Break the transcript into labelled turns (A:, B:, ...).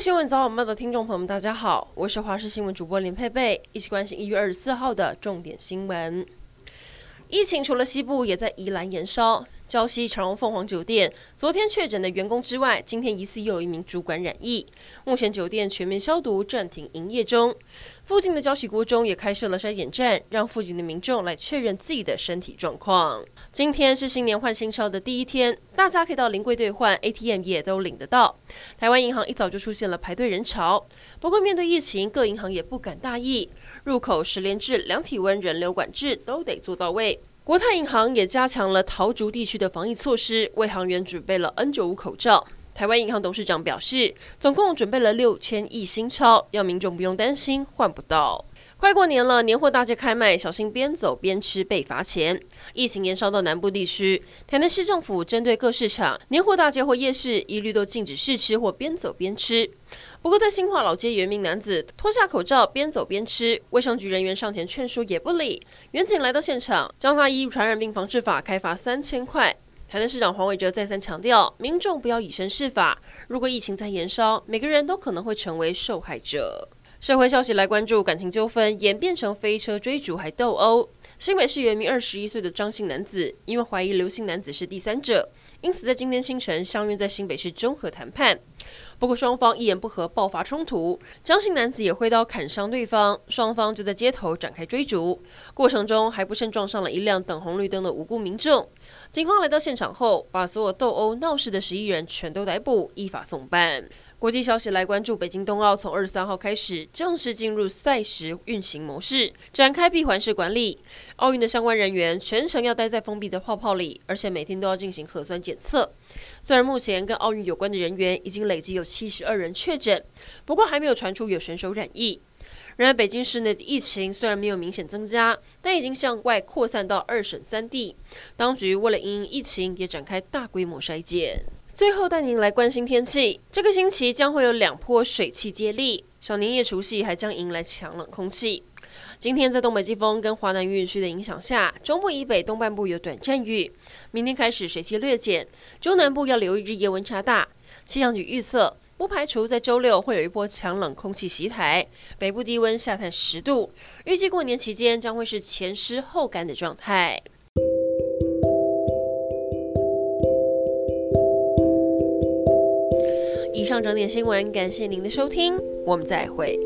A: 新闻早晚报的听众朋友们，大家好，我是华视新闻主播林佩佩，一起关心一月二十四号的重点新闻。疫情除了西部，也在宜兰延烧。礁溪长荣凤凰酒店昨天确诊的员工之外，今天疑似又有一名主管染疫。目前酒店全面消毒，暂停营业中。附近的礁溪国中也开设了筛检站，让附近的民众来确认自己的身体状况。今天是新年换新钞的第一天，大家可以到临柜兑换，ATM 也都领得到。台湾银行一早就出现了排队人潮，不过面对疫情，各银行也不敢大意，入口十连制、量体温、人流管制都得做到位。国泰银行也加强了桃竹地区的防疫措施，为行员准备了 N95 口罩。台湾银行董事长表示，总共准备了六千亿新钞，要民众不用担心换不到。快过年了，年货大街开卖，小心边走边吃被罚钱。疫情延烧到南部地区，台南市政府针对各市场年货大街或夜市，一律都禁止试吃或边走边吃。不过，在新化老街，有一名男子脱下口罩边走边吃，卫生局人员上前劝说也不理。员警来到现场，将他依传染病防治法开罚三千块。台南市长黄伟哲再三强调，民众不要以身试法，如果疫情在延烧，每个人都可能会成为受害者。社会消息来关注，感情纠纷演变成飞车追逐还斗殴。新北市原名二十一岁的张姓男子，因为怀疑刘姓男子是第三者，因此在今天清晨相约在新北市中和谈判。不过双方一言不合爆发冲突，张姓男子也挥刀砍伤对方，双方就在街头展开追逐，过程中还不慎撞上了一辆等红绿灯的无辜民众。警方来到现场后，把所有斗殴闹事的十一人全都逮捕，依法送办。国际消息来关注，北京冬奥从二十三号开始正式进入赛时运行模式，展开闭环式管理。奥运的相关人员全程要待在封闭的泡泡里，而且每天都要进行核酸检测。虽然目前跟奥运有关的人员已经累计有七十二人确诊，不过还没有传出有选手染疫。然而，北京市内的疫情虽然没有明显增加，但已经向外扩散到二省三地。当局为了因疫情，也展开大规模筛检。最后带您来关心天气。这个星期将会有两波水汽接力，小年夜除夕还将迎来强冷空气。今天在东北季风跟华南云雨区的影响下，中部以北东半部有短暂雨。明天开始水汽略减，中南部要留意日夜温差大。气象局预测，不排除在周六会有一波强冷空气袭台，北部低温下探十度。预计过年期间将会是前湿后干的状态。整点新闻，感谢您的收听，我们再会。